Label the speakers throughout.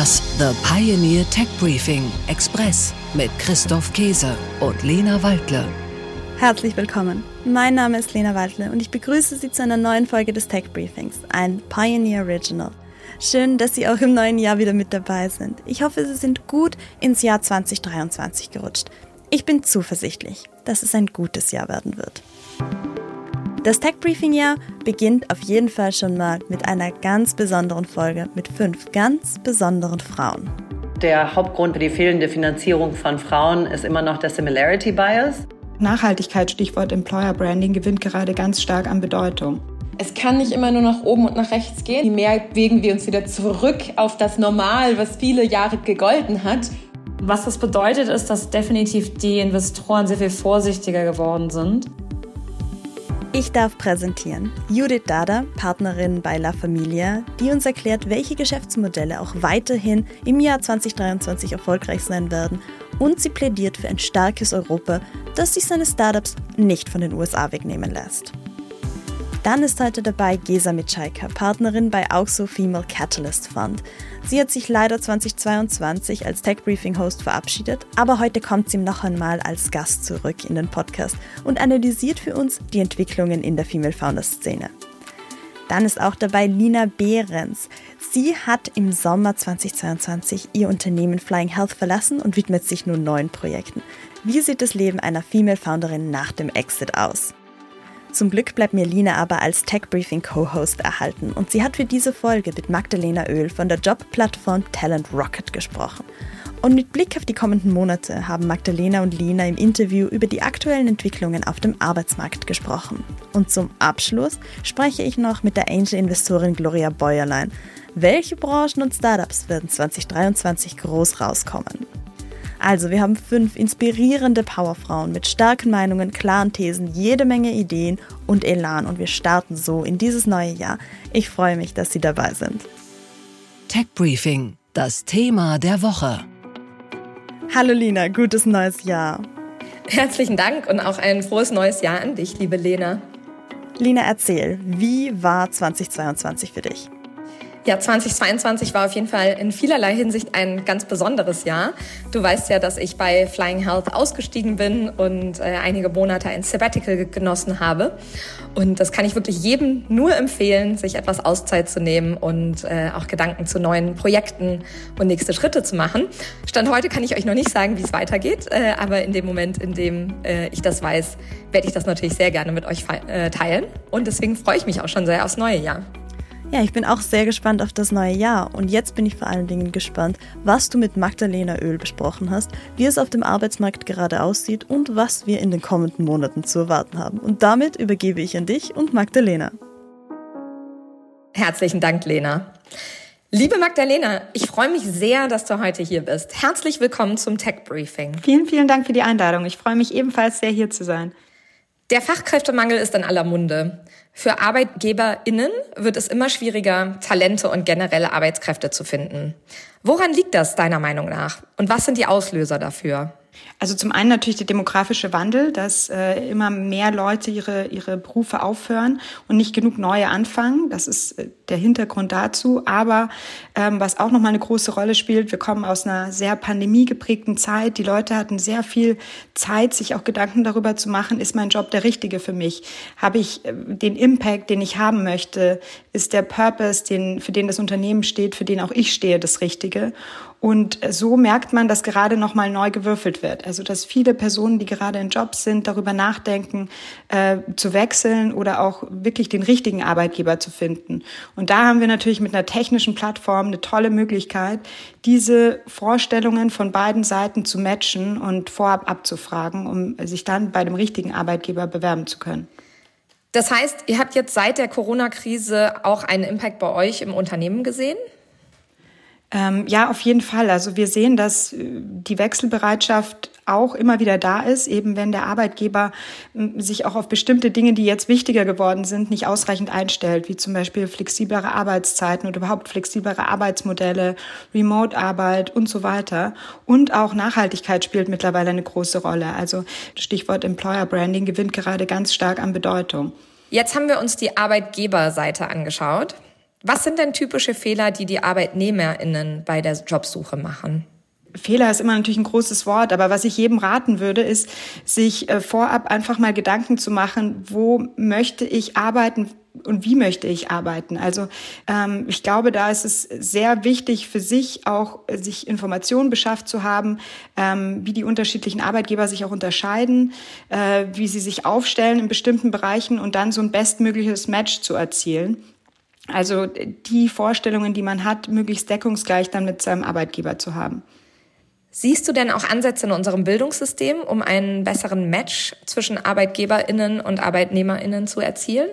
Speaker 1: Das The Pioneer Tech Briefing Express mit Christoph Käse und Lena Waldle.
Speaker 2: Herzlich willkommen. Mein Name ist Lena Waldle und ich begrüße Sie zu einer neuen Folge des Tech Briefings, ein Pioneer Original. Schön, dass Sie auch im neuen Jahr wieder mit dabei sind. Ich hoffe, Sie sind gut ins Jahr 2023 gerutscht. Ich bin zuversichtlich, dass es ein gutes Jahr werden wird. Das Tech Briefing Jahr beginnt auf jeden Fall schon mal mit einer ganz besonderen Folge mit fünf ganz besonderen Frauen.
Speaker 3: Der Hauptgrund für die fehlende Finanzierung von Frauen ist immer noch der Similarity Bias.
Speaker 4: Nachhaltigkeit, Stichwort Employer Branding, gewinnt gerade ganz stark an Bedeutung.
Speaker 5: Es kann nicht immer nur nach oben und nach rechts gehen. Je mehr bewegen wir uns wieder zurück auf das Normal, was viele Jahre gegolten hat.
Speaker 6: Was das bedeutet, ist, dass definitiv die Investoren sehr viel vorsichtiger geworden sind.
Speaker 2: Ich darf präsentieren Judith Dada, Partnerin bei La Familia, die uns erklärt, welche Geschäftsmodelle auch weiterhin im Jahr 2023 erfolgreich sein werden und sie plädiert für ein starkes Europa, das sich seine Startups nicht von den USA wegnehmen lässt. Dann ist heute dabei Gesa Mitschaika, Partnerin bei Auxo Female Catalyst Fund. Sie hat sich leider 2022 als Tech Briefing Host verabschiedet, aber heute kommt sie noch einmal als Gast zurück in den Podcast und analysiert für uns die Entwicklungen in der Female Founder Szene. Dann ist auch dabei Lina Behrens. Sie hat im Sommer 2022 ihr Unternehmen Flying Health verlassen und widmet sich nun neuen Projekten. Wie sieht das Leben einer Female Founderin nach dem Exit aus? Zum Glück bleibt mir Lina aber als Tech Briefing Co-Host erhalten und sie hat für diese Folge mit Magdalena Öl von der Jobplattform Talent Rocket gesprochen. Und mit Blick auf die kommenden Monate haben Magdalena und Lina im Interview über die aktuellen Entwicklungen auf dem Arbeitsmarkt gesprochen. Und zum Abschluss spreche ich noch mit der Angel-Investorin Gloria Bäuerlein. Welche Branchen und Startups werden 2023 groß rauskommen? Also, wir haben fünf inspirierende Powerfrauen mit starken Meinungen, klaren Thesen, jede Menge Ideen und Elan und wir starten so in dieses neue Jahr. Ich freue mich, dass Sie dabei sind.
Speaker 1: Tech Briefing, das Thema der Woche.
Speaker 2: Hallo Lina, gutes neues Jahr.
Speaker 5: Herzlichen Dank und auch ein frohes neues Jahr an dich, liebe Lena.
Speaker 2: Lina, erzähl, wie war 2022 für dich?
Speaker 5: Ja, 2022 war auf jeden Fall in vielerlei Hinsicht ein ganz besonderes Jahr. Du weißt ja, dass ich bei Flying Health ausgestiegen bin und äh, einige Monate ein Sabbatical genossen habe. Und das kann ich wirklich jedem nur empfehlen, sich etwas Auszeit zu nehmen und äh, auch Gedanken zu neuen Projekten und nächste Schritte zu machen. Stand heute kann ich euch noch nicht sagen, wie es weitergeht, äh, aber in dem Moment, in dem äh, ich das weiß, werde ich das natürlich sehr gerne mit euch äh, teilen. Und deswegen freue ich mich auch schon sehr aufs neue Jahr.
Speaker 2: Ja, ich bin auch sehr gespannt auf das neue Jahr und jetzt bin ich vor allen Dingen gespannt, was du mit Magdalena Öl besprochen hast, wie es auf dem Arbeitsmarkt gerade aussieht und was wir in den kommenden Monaten zu erwarten haben. Und damit übergebe ich an dich und Magdalena.
Speaker 5: Herzlichen Dank, Lena. Liebe Magdalena, ich freue mich sehr, dass du heute hier bist. Herzlich willkommen zum Tech Briefing.
Speaker 4: Vielen, vielen Dank für die Einladung. Ich freue mich ebenfalls sehr, hier zu sein.
Speaker 5: Der Fachkräftemangel ist in aller Munde. Für ArbeitgeberInnen wird es immer schwieriger, Talente und generelle Arbeitskräfte zu finden. Woran liegt das deiner Meinung nach? Und was sind die Auslöser dafür?
Speaker 4: Also zum einen natürlich der demografische Wandel, dass äh, immer mehr Leute ihre, ihre Berufe aufhören und nicht genug neue anfangen. Das ist äh, der Hintergrund dazu. Aber ähm, was auch nochmal eine große Rolle spielt, wir kommen aus einer sehr pandemiegeprägten Zeit. Die Leute hatten sehr viel Zeit, sich auch Gedanken darüber zu machen, ist mein Job der richtige für mich? Habe ich äh, den Impact, den ich haben möchte? Ist der Purpose, den, für den das Unternehmen steht, für den auch ich stehe, das Richtige? Und so merkt man, dass gerade nochmal neu gewürfelt wird. Also dass viele Personen, die gerade in Jobs sind, darüber nachdenken, äh, zu wechseln oder auch wirklich den richtigen Arbeitgeber zu finden. Und da haben wir natürlich mit einer technischen Plattform eine tolle Möglichkeit, diese Vorstellungen von beiden Seiten zu matchen und vorab abzufragen, um sich dann bei dem richtigen Arbeitgeber bewerben zu können.
Speaker 5: Das heißt, ihr habt jetzt seit der Corona-Krise auch einen Impact bei euch im Unternehmen gesehen?
Speaker 4: Ähm, ja, auf jeden Fall. Also wir sehen, dass äh, die Wechselbereitschaft auch immer wieder da ist, eben wenn der Arbeitgeber sich auch auf bestimmte Dinge, die jetzt wichtiger geworden sind, nicht ausreichend einstellt, wie zum Beispiel flexiblere Arbeitszeiten oder überhaupt flexiblere Arbeitsmodelle, Remote-Arbeit und so weiter. Und auch Nachhaltigkeit spielt mittlerweile eine große Rolle. Also Stichwort Employer Branding gewinnt gerade ganz stark an Bedeutung.
Speaker 5: Jetzt haben wir uns die Arbeitgeberseite angeschaut. Was sind denn typische Fehler, die die ArbeitnehmerInnen bei der Jobsuche machen?
Speaker 4: Fehler ist immer natürlich ein großes Wort, aber was ich jedem raten würde, ist, sich äh, vorab einfach mal Gedanken zu machen, wo möchte ich arbeiten, und wie möchte ich arbeiten. Also ähm, ich glaube, da ist es sehr wichtig für sich auch, sich Informationen beschafft zu haben, ähm, wie die unterschiedlichen Arbeitgeber sich auch unterscheiden, äh, wie sie sich aufstellen in bestimmten Bereichen und dann so ein bestmögliches Match zu erzielen. Also die Vorstellungen, die man hat, möglichst deckungsgleich dann mit seinem Arbeitgeber zu haben.
Speaker 5: Siehst du denn auch Ansätze in unserem Bildungssystem, um einen besseren Match zwischen Arbeitgeberinnen und Arbeitnehmerinnen zu erzielen?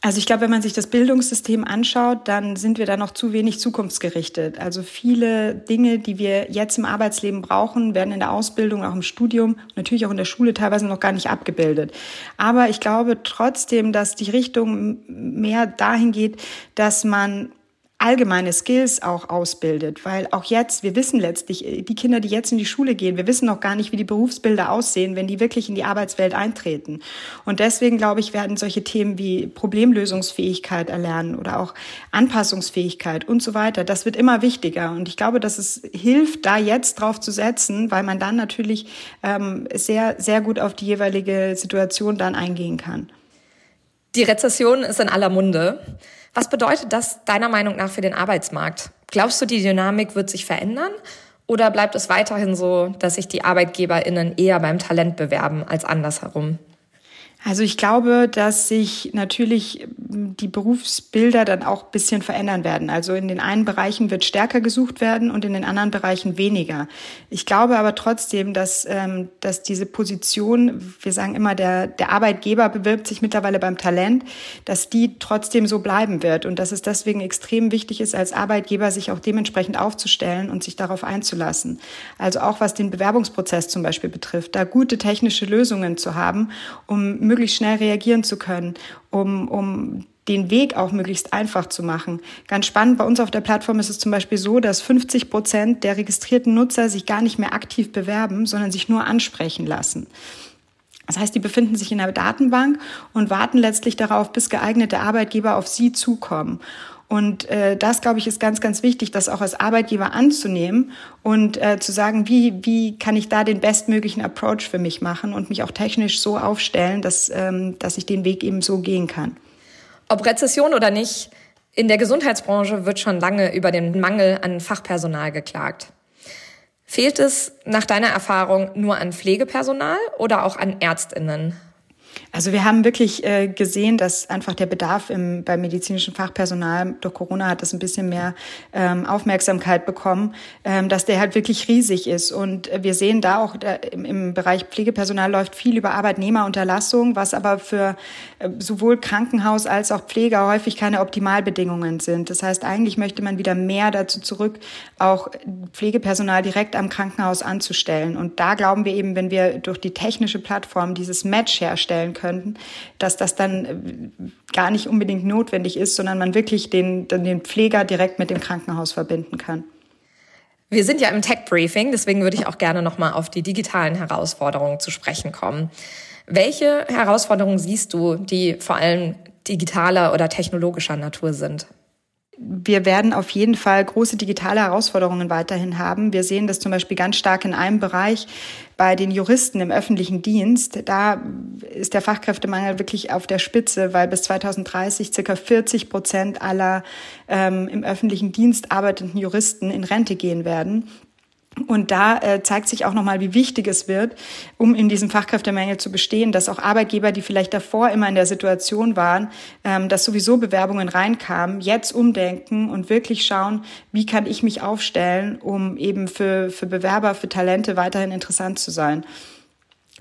Speaker 4: Also ich glaube, wenn man sich das Bildungssystem anschaut, dann sind wir da noch zu wenig zukunftsgerichtet. Also viele Dinge, die wir jetzt im Arbeitsleben brauchen, werden in der Ausbildung, auch im Studium, natürlich auch in der Schule teilweise noch gar nicht abgebildet. Aber ich glaube trotzdem, dass die Richtung mehr dahin geht, dass man allgemeine Skills auch ausbildet, weil auch jetzt, wir wissen letztlich, äh, die Kinder, die jetzt in die Schule gehen, wir wissen noch gar nicht, wie die Berufsbilder aussehen, wenn die wirklich in die Arbeitswelt eintreten. Und deswegen, glaube ich, werden solche Themen wie Problemlösungsfähigkeit erlernen oder auch Anpassungsfähigkeit und so weiter, das wird immer wichtiger. Und ich glaube, dass es hilft, da jetzt drauf zu setzen, weil man dann natürlich ähm, sehr, sehr gut auf die jeweilige Situation dann eingehen kann.
Speaker 5: Die Rezession ist in aller Munde. Was bedeutet das deiner Meinung nach für den Arbeitsmarkt? Glaubst du, die Dynamik wird sich verändern? Oder bleibt es weiterhin so, dass sich die ArbeitgeberInnen eher beim Talent bewerben als andersherum?
Speaker 4: Also ich glaube, dass sich natürlich die Berufsbilder dann auch ein bisschen verändern werden. Also in den einen Bereichen wird stärker gesucht werden und in den anderen Bereichen weniger. Ich glaube aber trotzdem, dass, ähm, dass diese Position, wir sagen immer, der, der Arbeitgeber bewirbt sich mittlerweile beim Talent, dass die trotzdem so bleiben wird und dass es deswegen extrem wichtig ist, als Arbeitgeber sich auch dementsprechend aufzustellen und sich darauf einzulassen. Also auch was den Bewerbungsprozess zum Beispiel betrifft, da gute technische Lösungen zu haben, um möglichst schnell reagieren zu können, um, um den Weg auch möglichst einfach zu machen. Ganz spannend, bei uns auf der Plattform ist es zum Beispiel so, dass 50 Prozent der registrierten Nutzer sich gar nicht mehr aktiv bewerben, sondern sich nur ansprechen lassen. Das heißt, die befinden sich in der Datenbank und warten letztlich darauf, bis geeignete Arbeitgeber auf sie zukommen. Und äh, das, glaube ich, ist ganz, ganz wichtig, das auch als Arbeitgeber anzunehmen und äh, zu sagen, wie, wie kann ich da den bestmöglichen Approach für mich machen und mich auch technisch so aufstellen, dass, ähm, dass ich den Weg eben so gehen kann.
Speaker 5: Ob Rezession oder nicht, in der Gesundheitsbranche wird schon lange über den Mangel an Fachpersonal geklagt. Fehlt es nach deiner Erfahrung nur an Pflegepersonal oder auch an Ärztinnen?
Speaker 4: Also wir haben wirklich äh, gesehen, dass einfach der Bedarf im, beim medizinischen Fachpersonal durch Corona hat das ein bisschen mehr ähm, Aufmerksamkeit bekommen, ähm, dass der halt wirklich riesig ist. Und wir sehen da auch da, im, im Bereich Pflegepersonal läuft viel über Arbeitnehmerunterlassung, was aber für äh, sowohl Krankenhaus als auch Pfleger häufig keine Optimalbedingungen sind. Das heißt, eigentlich möchte man wieder mehr dazu zurück, auch Pflegepersonal direkt am Krankenhaus anzustellen. Und da glauben wir eben, wenn wir durch die technische Plattform dieses Match herstellen könnten, dass das dann äh, gar nicht unbedingt notwendig ist, sondern man wirklich den, den Pfleger direkt mit dem Krankenhaus verbinden kann.
Speaker 5: Wir sind ja im Tech-Briefing, deswegen würde ich auch gerne nochmal auf die digitalen Herausforderungen zu sprechen kommen. Welche Herausforderungen siehst du, die vor allem digitaler oder technologischer Natur sind?
Speaker 4: Wir werden auf jeden Fall große digitale Herausforderungen weiterhin haben. Wir sehen das zum Beispiel ganz stark in einem Bereich bei den Juristen im öffentlichen Dienst. Da ist der Fachkräftemangel wirklich auf der Spitze, weil bis 2030 circa 40 Prozent aller ähm, im öffentlichen Dienst arbeitenden Juristen in Rente gehen werden. Und da äh, zeigt sich auch nochmal, wie wichtig es wird, um in diesem Fachkräftemangel zu bestehen, dass auch Arbeitgeber, die vielleicht davor immer in der Situation waren, ähm, dass sowieso Bewerbungen reinkamen, jetzt umdenken und wirklich schauen, wie kann ich mich aufstellen, um eben für, für Bewerber, für Talente weiterhin interessant zu sein.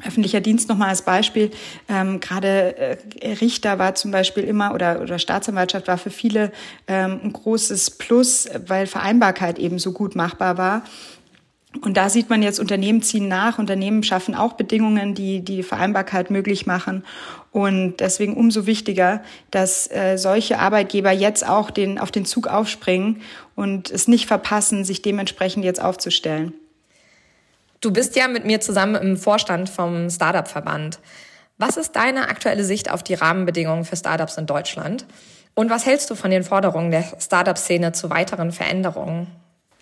Speaker 4: Öffentlicher Dienst nochmal als Beispiel. Ähm, Gerade äh, Richter war zum Beispiel immer oder, oder Staatsanwaltschaft war für viele ähm, ein großes Plus, weil Vereinbarkeit eben so gut machbar war. Und da sieht man jetzt, Unternehmen ziehen nach, Unternehmen schaffen auch Bedingungen, die die Vereinbarkeit möglich machen. Und deswegen umso wichtiger, dass äh, solche Arbeitgeber jetzt auch den, auf den Zug aufspringen und es nicht verpassen, sich dementsprechend jetzt aufzustellen.
Speaker 5: Du bist ja mit mir zusammen im Vorstand vom Startup-Verband. Was ist deine aktuelle Sicht auf die Rahmenbedingungen für Startups in Deutschland? Und was hältst du von den Forderungen der Startup-Szene zu weiteren Veränderungen?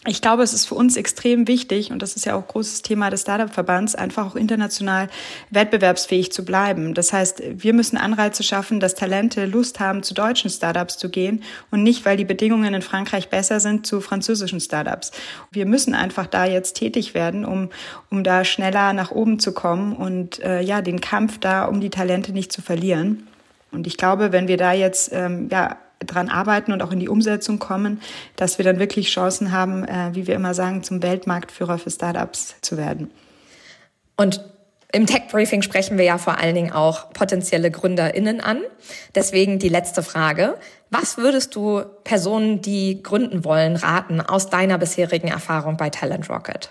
Speaker 4: Ich glaube, es ist für uns extrem wichtig, und das ist ja auch großes Thema des Startup-Verbands, einfach auch international wettbewerbsfähig zu bleiben. Das heißt, wir müssen Anreize schaffen, dass Talente Lust haben, zu deutschen Startups zu gehen und nicht, weil die Bedingungen in Frankreich besser sind, zu französischen Startups. Wir müssen einfach da jetzt tätig werden, um, um da schneller nach oben zu kommen und äh, ja, den Kampf da, um die Talente nicht zu verlieren. Und ich glaube, wenn wir da jetzt ähm, ja, dran arbeiten und auch in die Umsetzung kommen, dass wir dann wirklich Chancen haben, äh, wie wir immer sagen, zum Weltmarktführer für Startups zu werden.
Speaker 5: Und im Tech-Briefing sprechen wir ja vor allen Dingen auch potenzielle GründerInnen an. Deswegen die letzte Frage. Was würdest du Personen, die gründen wollen, raten aus deiner bisherigen Erfahrung bei Talent Rocket?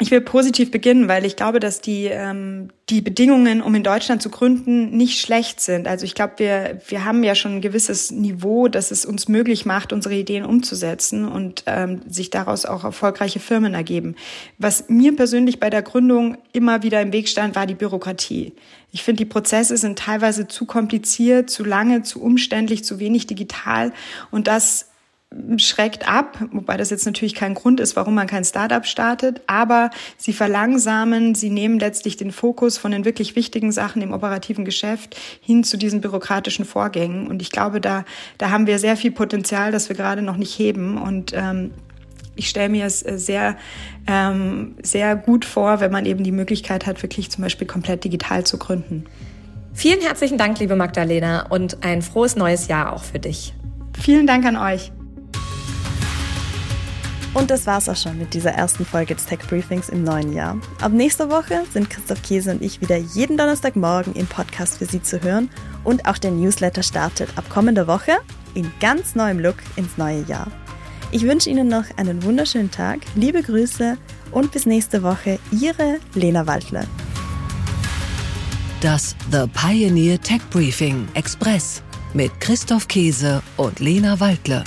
Speaker 4: Ich will positiv beginnen, weil ich glaube, dass die, ähm, die Bedingungen, um in Deutschland zu gründen, nicht schlecht sind. Also ich glaube, wir, wir haben ja schon ein gewisses Niveau, das es uns möglich macht, unsere Ideen umzusetzen und ähm, sich daraus auch erfolgreiche Firmen ergeben. Was mir persönlich bei der Gründung immer wieder im Weg stand, war die Bürokratie. Ich finde, die Prozesse sind teilweise zu kompliziert, zu lange, zu umständlich, zu wenig digital und das schreckt ab, wobei das jetzt natürlich kein Grund ist, warum man kein Startup startet, aber sie verlangsamen, sie nehmen letztlich den Fokus von den wirklich wichtigen Sachen im operativen Geschäft hin zu diesen bürokratischen Vorgängen. Und ich glaube, da, da haben wir sehr viel Potenzial, das wir gerade noch nicht heben. Und ähm, ich stelle mir es äh, sehr, ähm, sehr gut vor, wenn man eben die Möglichkeit hat, wirklich zum Beispiel komplett digital zu gründen.
Speaker 5: Vielen herzlichen Dank, liebe Magdalena, und ein frohes neues Jahr auch für dich.
Speaker 4: Vielen Dank an euch.
Speaker 2: Und das war's auch schon mit dieser ersten Folge des Tech Briefings im neuen Jahr. Ab nächster Woche sind Christoph Käse und ich wieder jeden Donnerstagmorgen im Podcast für Sie zu hören und auch der Newsletter startet ab kommender Woche in ganz neuem Look ins neue Jahr. Ich wünsche Ihnen noch einen wunderschönen Tag, liebe Grüße und bis nächste Woche, Ihre Lena Waldler.
Speaker 1: Das The Pioneer Tech Briefing Express mit Christoph Käse und Lena Waldle.